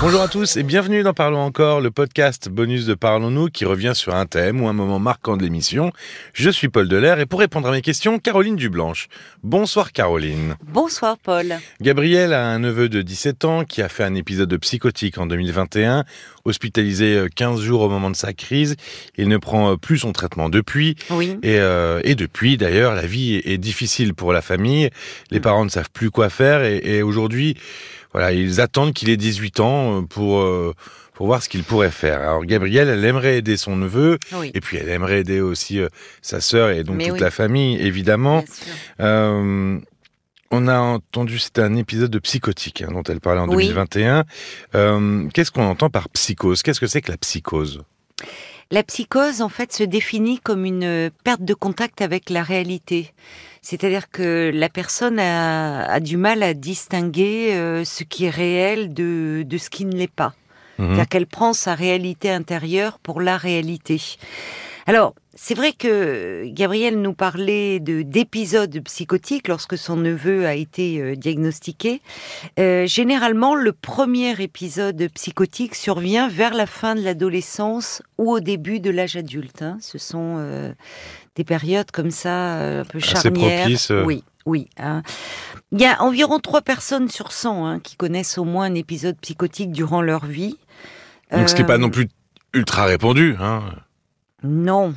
Bonjour à tous et bienvenue dans Parlons encore, le podcast bonus de Parlons-nous qui revient sur un thème ou un moment marquant de l'émission. Je suis Paul Delair et pour répondre à mes questions, Caroline Dublanche. Bonsoir Caroline. Bonsoir Paul. Gabriel a un neveu de 17 ans qui a fait un épisode de psychotique en 2021, hospitalisé 15 jours au moment de sa crise. Il ne prend plus son traitement depuis. Oui. Et, euh, et depuis, d'ailleurs, la vie est difficile pour la famille. Les parents ne savent plus quoi faire et, et aujourd'hui, voilà, ils attendent qu'il ait 18 ans pour euh, pour voir ce qu'il pourrait faire. Alors Gabrielle, elle aimerait aider son neveu, Oui. et puis elle aimerait aider aussi euh, sa sœur et donc Mais toute oui. la famille, évidemment. Euh, on a entendu, c'était un épisode de psychotique hein, dont elle parlait en Oui. 2021. Euh, Qu'est-ce qu'on entend par psychose? Qu'est-ce que c'est que la psychose? La psychose, en fait, se définit comme une perte de contact avec la réalité. C'est-à-dire que la personne a, a du mal à distinguer euh, ce qui est réel de, de ce qui ne l'est pas. Mhm. C'est-à-dire qu'elle prend sa réalité intérieure pour la réalité. Alors, c'est vrai que Gabriel nous parlait de d'épisodes psychotiques lorsque son neveu a été euh, diagnostiqué. Euh, généralement, le premier épisode psychotique survient vers la fin de l'adolescence ou au début de l'âge adulte. hein. Ce sont euh, des périodes comme ça, un peu charnières. propices, euh. Oui, oui. hein. Il y a environ 3 personnes sur 100 hein, qui connaissent au moins un épisode psychotique durant leur vie. Donc ce qui n'est pas non plus ultra répandu. Hein. Non,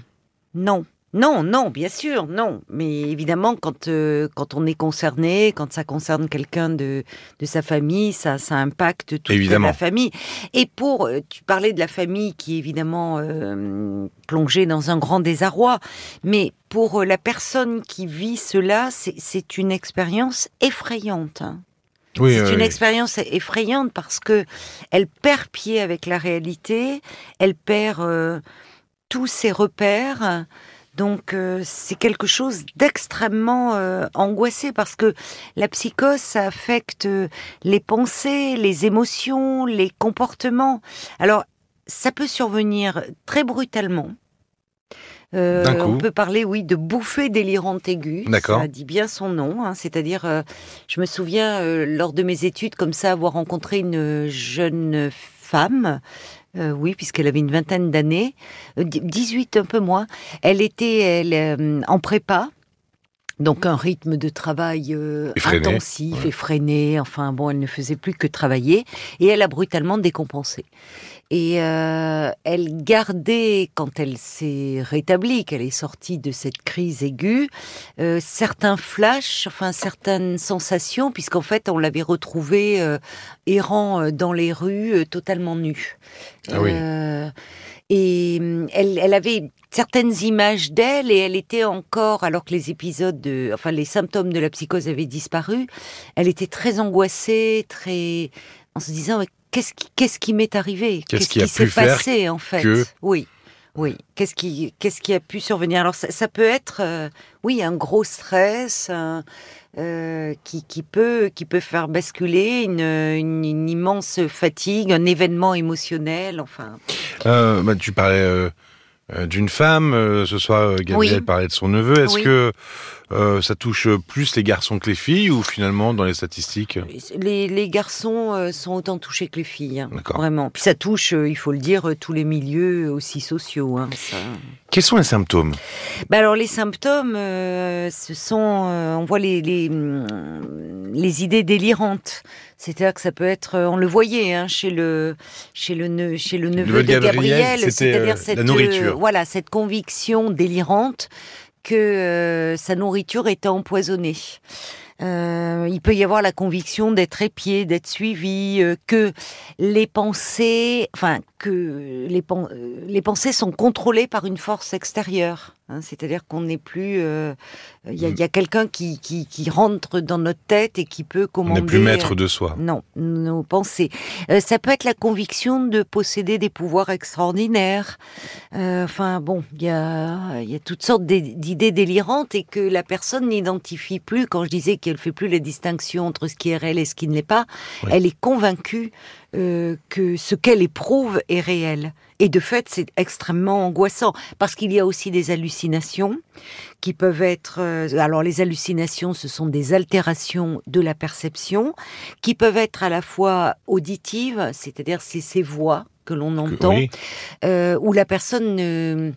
non. Non, non, bien sûr, non. Mais évidemment, quand, euh, quand on est concerné, quand ça concerne quelqu'un de, de sa famille, ça, ça impacte toute Évidemment. la famille. Et pour, euh, tu parlais de la famille qui est évidemment euh, plongée dans un grand désarroi, mais pour la personne qui vit cela, c'est- une expérience effrayante. hein. Oui, C'est une oui. expérience effrayante parce que elle perd pied avec la réalité, elle perd tous ses repères. Donc euh, c'est quelque chose d'extrêmement euh, angoissé parce que la psychose ça affecte euh, les pensées, les émotions, les comportements. Alors ça peut survenir très brutalement. Euh, on peut parler, oui, de bouffée délirante aiguë. D'accord. Ça dit bien son nom. hein. C'est-à-dire, euh, je me souviens, euh, lors de mes études, comme ça, avoir rencontré une jeune femme, euh, oui, puisqu'elle avait une vingtaine d'années, euh, 18 un peu moins. Elle était elle, euh, en prépa. Donc un rythme de travail euh, Effréné, intensif, ouais. effréné. Enfin bon, elle ne faisait plus que travailler et elle a brutalement décompensé. Et euh, elle gardait, quand elle s'est rétablie, qu'elle est sortie de cette crise aiguë, euh, certains flashs, enfin certaines sensations, puisqu'en fait on l'avait retrouvée euh, errant dans les rues, totalement nue. Ah oui. Et hum, elle, elle avait certaines images d'elle et elle était encore, alors que les épisodes, de, enfin les symptômes de la psychose avaient disparu, elle était très angoissée, très en se disant qu'est-ce qui, qui m'est arrivé? Qu'est-ce qui a s'est passé en fait? Que- Oui, oui. Qu'est-ce qui, qu'est-ce qui a pu survenir? Alors ça, ça peut être, euh, oui, un gros stress. un- euh, qui, qui peut qui peut faire basculer une, une, une immense fatigue, un événement émotionnel, enfin. Euh, bah, tu parlais d'une femme, ce soir Gabriel Oui. parlait de son neveu. Est-ce Oui. que euh, ça touche plus les garçons que les filles ou finalement dans les statistiques Les, les garçons euh, sont autant touchés que les filles, hein, D'accord. vraiment. Puis ça touche, euh, il faut le dire, tous les milieux aussi sociaux. Hein, ça. Quels sont les symptômes? Bah alors les symptômes, euh, ce sont, euh, on voit les, les hum, les idées délirantes. C'est-à-dire que ça peut être, on le voyait hein, chez le chez le ne- chez le neveu de Gabriel, c'est-à-dire euh, cette la nourriture. voilà cette conviction délirante que euh, sa nourriture était empoisonnée. Euh, il peut y avoir la conviction d'être épié, d'être suivi, euh, que les pensées, enfin que les, pen- les pensées sont contrôlées par une force extérieure. Hein. C'est-à-dire qu'on n'est plus, euh, il y a, il y a quelqu'un qui, qui, qui rentre dans notre tête et qui peut On commander. n'est plus maître euh, de soi. non, nos pensées. Euh, ça peut être la conviction de posséder des pouvoirs extraordinaires. Euh, enfin bon, il y a, il y a toutes sortes d'é- d'idées délirantes et que la personne n'identifie plus. Quand je disais qu'elle fait plus la distinction entre ce qui est réel et ce qui ne l'est pas, Oui. elle est convaincue euh, que ce qu'elle éprouve est réel. Et de fait, c'est extrêmement angoissant parce qu'il y a aussi des hallucinations qui peuvent être. euh, alors, les hallucinations, ce sont des altérations de la perception qui peuvent être à la fois auditives, c'est-à-dire c'est ces voix que l'on entend, Oui. euh, où la personne ne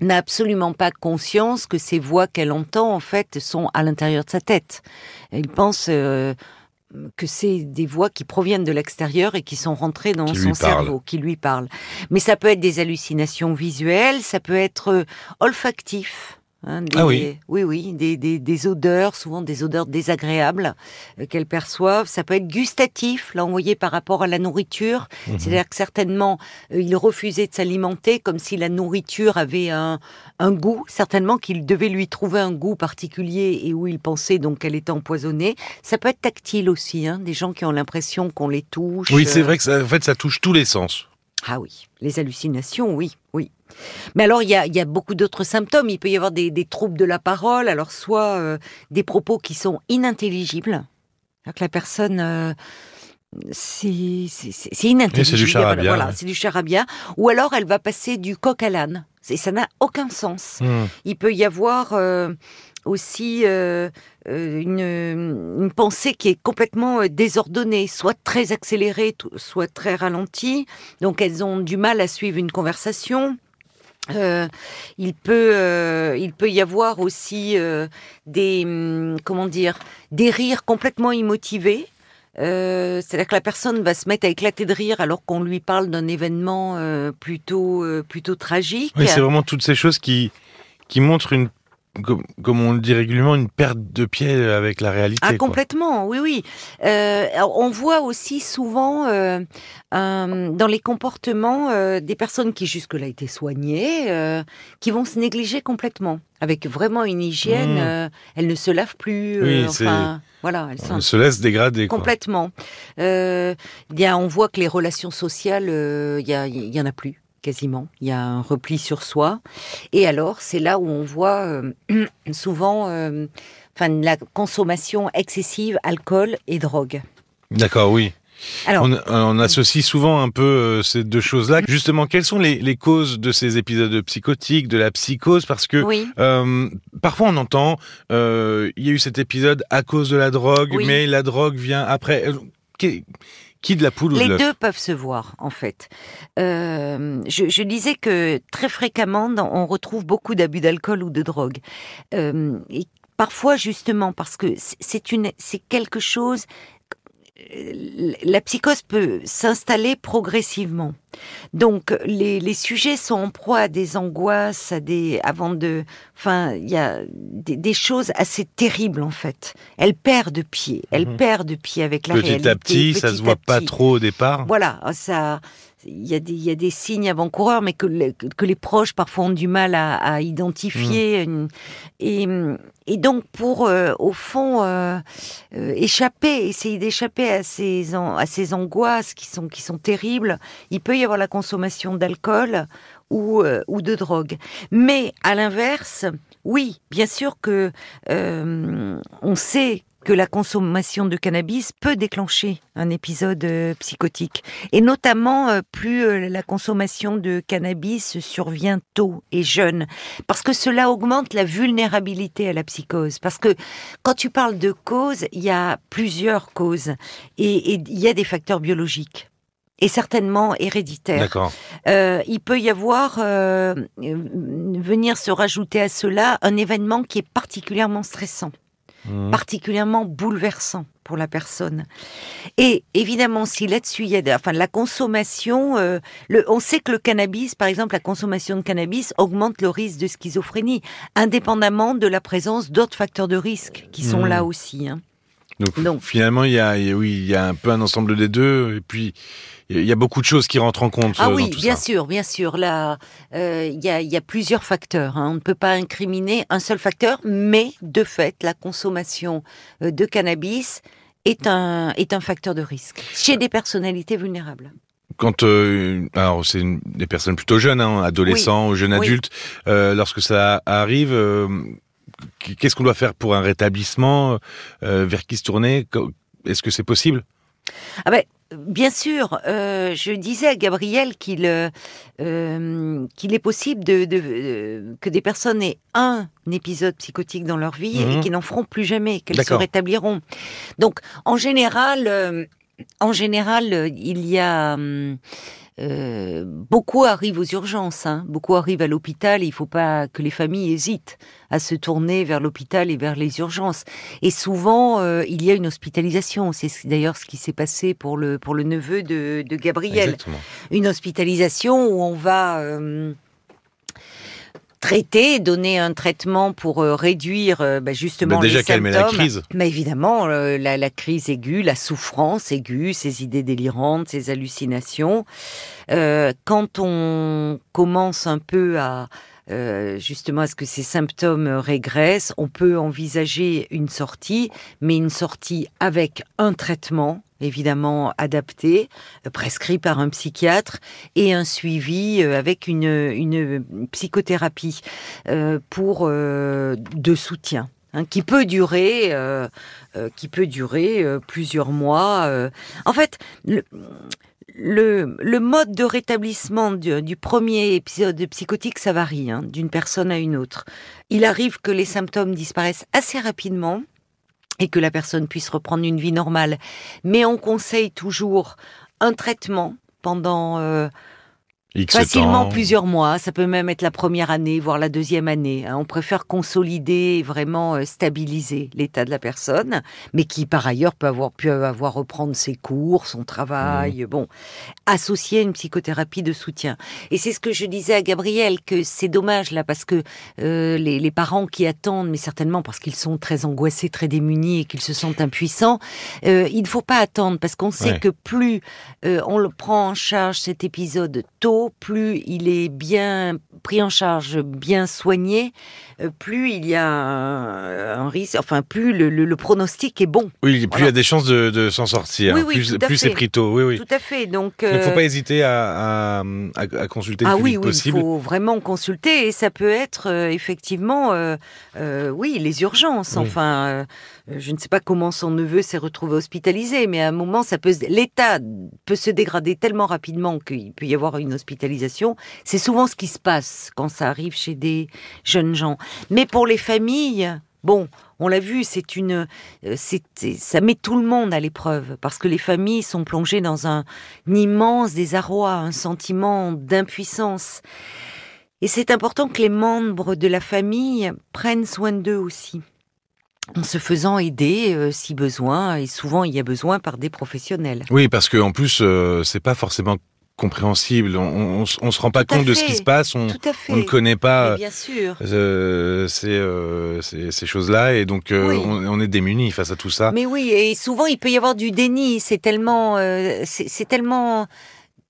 n'a absolument pas conscience que ces voix qu'elle entend en fait sont à l'intérieur de sa tête. Elle pense euh, que c'est des voix qui proviennent de l'extérieur et qui sont rentrées dans son cerveau, qui lui parlent. Mais ça peut être des hallucinations visuelles, ça peut être euh, olfactif. Hein, des- Ah oui. oui, oui, des, des, des odeurs, souvent des odeurs désagréables euh, qu'elles perçoivent. Ça peut être gustatif, là, on voyait par rapport à la nourriture. Mhm. C'est-à-dire que certainement, euh, il refusait de s'alimenter comme si la nourriture avait un, un goût, certainement qu'il devait lui trouver un goût particulier et où il pensait donc qu'elle était empoisonnée. Ça peut être tactile aussi, hein, des gens qui ont l'impression qu'on les touche. Oui, c'est euh, vrai que ça, en fait, ça touche tous les sens. Ah oui, les hallucinations, oui, oui. Mais alors, il y a, il y a beaucoup d'autres symptômes. Il peut y avoir des, des troubles de la parole, alors soit euh, des propos qui sont inintelligibles, que la personne... euh, c'est inintelligible. C'est du charabia, Voilà, ouais. c'est du charabia. Ou alors, elle va passer du coq à l'âne. Et ça n'a aucun sens. Hmm. Il peut y avoir euh, aussi euh, euh, une, pensée qui est complètement euh, désordonnée, soit très accélérée, soit très ralentie. Donc elles ont du mal à suivre une conversation. Il peut, il peut y avoir aussi des, hum, comment dire, des rires complètement immotivés. Euh, C'est-à-dire que la personne va se mettre à éclater de rire alors qu'on lui parle d'un événement plutôt, plutôt tragique. Oui, c'est vraiment toutes ces choses qui, qui montrent une, comme, comme on le dit régulièrement, une perte de pied avec la réalité. Ah, quoi. complètement, oui, oui. Euh, on voit aussi souvent euh, dans les comportements euh, des personnes qui jusque-là étaient soignées, qui vont se négliger complètement, avec vraiment une hygiène. Mmh. elles ne se lavent plus. Oui, enfin, voilà, elles On se laisse dégrader. Complètement. Y a, on voit que les relations sociales, il y, il y en a plus quasiment. Il y a un repli sur soi. Et alors, c'est là où on voit euh, souvent, euh, enfin, la consommation excessive, alcool et drogue. D'accord, oui. Alors, On, on associe souvent un peu euh, ces deux choses-là. Justement, quelles sont les, les causes de ces épisodes psychotiques, de la psychose? Parce que oui, euh, parfois on entend, euh, il y a eu cet épisode à cause de la drogue, Oui. mais la drogue vient après. Euh, Qui, de la poule ou les deux peuvent se voir, en fait. Euh, je, je disais que très fréquemment, on retrouve beaucoup d'abus d'alcool ou de drogue. Euh, et parfois, justement, parce que c'est- c'est une, c'est quelque chose. Euh, La psychose peut s'installer progressivement. Donc, les, les sujets sont en proie à des angoisses, à des, avant de, enfin, il y a des, des choses assez terribles en fait. Elle perd de pied, elle Mhm. perd de pied avec la Petit réalité. à petit, ça petit se voit pas petit. trop au départ. Voilà, ça, il y a des, il y a des signes avant-coureurs, mais que, les- que les proches parfois ont du mal à, à identifier. Mm. Et, et donc pour, euh, au fond, euh, euh, échapper, essayer d'échapper à ces, à ces angoisses qui sont, qui sont terribles, il peut y avoir la consommation d'alcool ou, euh, ou de drogue. Mais à l'inverse, oui, bien sûr que euh, on sait que la consommation de cannabis peut déclencher un épisode euh, psychotique. Et notamment, euh, plus euh, la consommation de cannabis survient tôt et jeune. Parce que cela augmente la vulnérabilité à la psychose. Parce que quand tu parles de cause, il y a plusieurs causes. Et il y a des facteurs biologiques. Et certainement héréditaires. D'accord. Euh, il peut y avoir euh, venir se rajouter à cela un événement qui est particulièrement stressant, Mhm. particulièrement bouleversant pour la personne. Et évidemment, si là-dessus il y a, de- enfin, la consommation, euh, le, on sait que le cannabis, par exemple, la consommation de cannabis augmente le risque de schizophrénie, indépendamment de la présence d'autres facteurs de risque qui sont Mhm. là aussi. hein. Donc, Donc- finalement, il y a, oui, il y a un peu un ensemble des deux, et puis il y a beaucoup de choses qui rentrent en compte. Ah euh, oui, dans tout bien ça. sûr, bien sûr. Là, euh, il y, a, il y a plusieurs facteurs. hein. On ne peut pas incriminer un seul facteur, mais de fait, la consommation euh, de cannabis est un, est un facteur de risque chez des personnalités vulnérables. Quand euh, alors c'est des personnes plutôt jeunes, hein, adolescents ou jeunes Oui. adultes, euh, lorsque ça arrive, euh, qu'est-ce qu'on doit faire pour un rétablissement euh, Vers qui se tourner? Est-ce que c'est possible? Ah ben, bien sûr, euh, je disais à Gabriel qu'il euh, qu'il est possible de, de- que des personnes aient un épisode psychotique dans leur vie et Mhm. qu'ils n'en feront plus jamais, qu'elles se rétabliront. Donc, en général, en général, il y a hum, euh, beaucoup arrivent aux urgences, hein. beaucoup arrivent à l'hôpital. et Il faut pas que les familles hésitent à se tourner vers l'hôpital et vers les urgences. Et souvent, euh, il y a une hospitalisation. C'est ce- d'ailleurs ce qui s'est passé pour le pour le neveu de, de Gabriel Exactement. une hospitalisation où on va euh, traiter, donner un traitement pour euh, réduire euh, bah, justement Bah, déjà les calmer la symptômes. crise. Mais évidemment, euh, la, la crise aiguë, la souffrance aiguë, ces idées délirantes, ces hallucinations. Euh, quand on commence un peu à euh, justement à ce que ces symptômes régressent, on peut envisager une sortie, mais une sortie avec un traitement évidemment adapté, euh, prescrit par un psychiatre, et un suivi euh, avec une, psychothérapie euh, pour de soutien. hein, qui peut durer, qui peut durer plusieurs mois. En fait, le, le, mode de rétablissement du, du premier épisode psychotique, ça varie hein, d'une personne à une autre. Il arrive que les symptômes disparaissent assez rapidement et que la personne puisse reprendre une vie normale. Mais on conseille toujours un traitement pendant euh, X facilement temps. plusieurs mois. Ça peut même être la première année, voire la deuxième année. hein. On préfère consolider et vraiment euh, stabiliser l'état de la personne, mais qui par ailleurs peut avoir pu avoir reprendre ses cours, son Mmh. travail. Bon, associer une psychothérapie de soutien. Et c'est ce que je disais à Gabriel que c'est dommage là parce que euh, les, les parents qui attendent, mais certainement parce qu'ils sont très angoissés, très démunis et qu'ils se sentent impuissants, euh, il ne faut pas attendre parce qu'on sait Ouais. que plus euh, on le prend en charge cet épisode tôt, plus il est bien pris en charge, bien soigné, euh, plus il y a un, risque, enfin plus le, le- le pronostic est bon. Oui, plus il y a des chances de, de s'en sortir. Oui, oui, plus c'est pris tôt. Oui, oui. Tout à fait. Donc, Il ne faut euh, pas hésiter à, à, à- consulter le ah plus oui, vite oui, il possible. faut vraiment consulter et ça peut être euh, effectivement, euh, oui, les urgences. Enfin, je ne sais pas comment son neveu s'est retrouvé hospitalisé, mais à un moment, ça peut, l'état peut se dégrader tellement rapidement qu'il peut y avoir une hospitalisation. C'est souvent ce qui se passe quand ça arrive chez des jeunes gens. Mais pour les familles, bon. On l'a vu, c'est une, euh, c'est, ça met tout le monde à l'épreuve parce que les familles sont plongées dans un, un immense désarroi, un sentiment d'impuissance. Et c'est important que les membres de la famille prennent soin d'eux aussi, en se faisant aider euh, si besoin, et souvent il y a besoin par des professionnels. Oui, parce que en plus, euh, c'est pas forcément compréhensible. On, on, on se- rend pas compte de ce qui se passe. On, ne connaît pas bien sûr. euh, ces, euh, ces, ces choses-là, et donc euh, Oui. on, est démunis face à tout ça. Mais oui, et souvent il peut y avoir du déni. C'est tellement, c'est tellement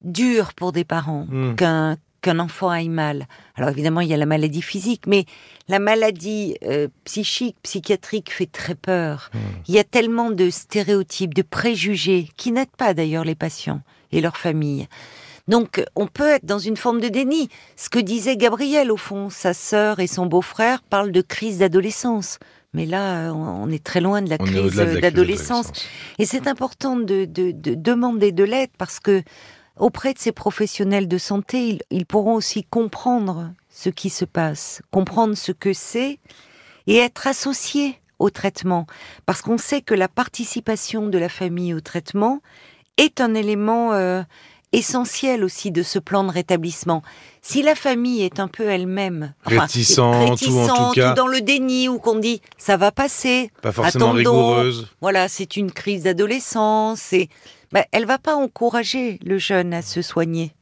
dur pour des parents Hmm. qu'un qu'un enfant aille mal. Alors évidemment, il y a la maladie physique, mais la maladie euh, psychique, psychiatrique fait très peur. Hmm. Il y a tellement de stéréotypes, de préjugés qui n'aident pas d'ailleurs les patients et leurs familles. Donc, on peut être dans une forme de déni. Ce que disait Gabriel, au fond, sa sœur et son beau-frère parlent de crise d'adolescence. Mais là, on est très loin de la On crise d'adolescence. Et c'est important de, de- de demander de l'aide parce que auprès de ces professionnels de santé, ils, ils pourront aussi comprendre ce qui se passe, comprendre ce que c'est et être associés au traitement. Parce qu'on sait que la participation de la famille au traitement est un élément euh, essentiel aussi de ce plan de rétablissement. Si la famille est un peu elle-même Réticente, ou en tout dans le déni, ou qu'on dit ça va passer, Pas forcément Attendons. rigoureuse. voilà, c'est une crise d'adolescence et ben, elle va pas encourager le jeune à se soigner.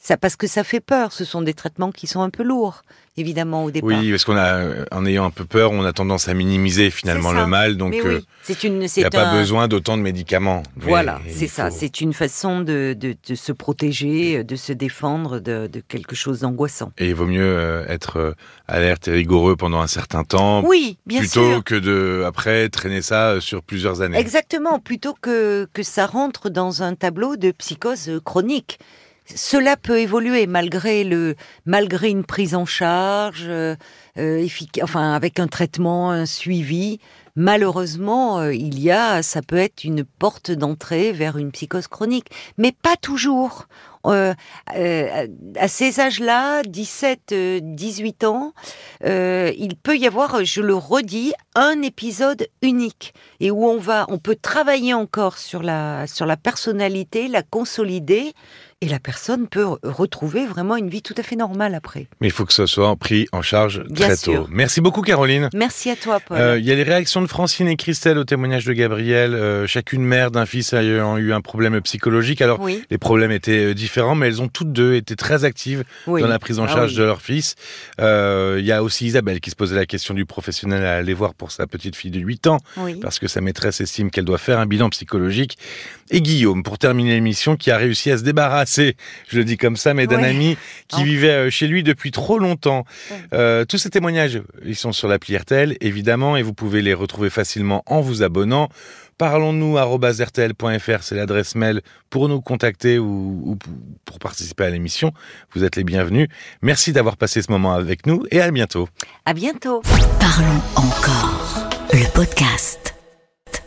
Ça parce que ça fait peur, ce sont des traitements qui sont un peu lourds évidemment au départ. Oui, parce qu'on a, euh, en ayant un peu peur, on a tendance à minimiser finalement le mal, donc euh, oui, c'est une il n'y a pas besoin d'autant de médicaments. Voilà, il c'est ça, faut- c'est une façon de, de, de se protéger, de se défendre de, de quelque chose d'angoissant. Et il vaut mieux euh, être euh, alerte et rigoureux pendant un certain temps, Oui, bien plutôt sûr. que de après traîner ça euh, sur plusieurs années. Exactement, plutôt que, que ça rentre dans un tableau de psychose euh, chronique. Cela peut évoluer malgré le malgré une prise en charge, euh, euh, enfin avec un traitement, un suivi, malheureusement, euh, il y a, ça peut être une porte d'entrée vers une psychose chronique, mais pas toujours. Euh, euh, à ces âges-là, 17, 18 ans, il peut y avoir, je le redis, un épisode unique et où on va, on peut travailler encore sur la sur la personnalité, la consolider et la personne peut retrouver vraiment une vie tout à fait normale après. Mais il faut que ce soit pris en charge très tôt. Merci beaucoup Caroline. Merci à toi Paul. Euh, il y a les réactions de Francine et Christelle au témoignage de Gabriel. Euh, chacune mère d'un fils ayant eu un problème psychologique. Alors les problèmes étaient euh, différents, mais elles ont toutes deux été très actives dans la prise en ah charge de leur fils. Il y a aussi Isabelle qui se posait la question du professionnel à aller voir pour sa petite fille de 8 ans, parce que sa maîtresse estime qu'elle doit faire un bilan psychologique. Et Guillaume, pour terminer l'émission, qui a réussi à se débarrasser je le dis comme ça, mais d'un ami qui vivait euh, chez lui depuis trop longtemps. Euh, tous ces témoignages, ils sont sur l'appli RTL, évidemment, et vous pouvez les retrouver facilement en vous abonnant. Parlons-nous rtl.fr, c'est l'adresse mail pour nous contacter ou, ou pour participer à l'émission. Vous êtes les bienvenus. Merci d'avoir passé ce moment avec nous et à bientôt. À bientôt. Parlons encore, le podcast.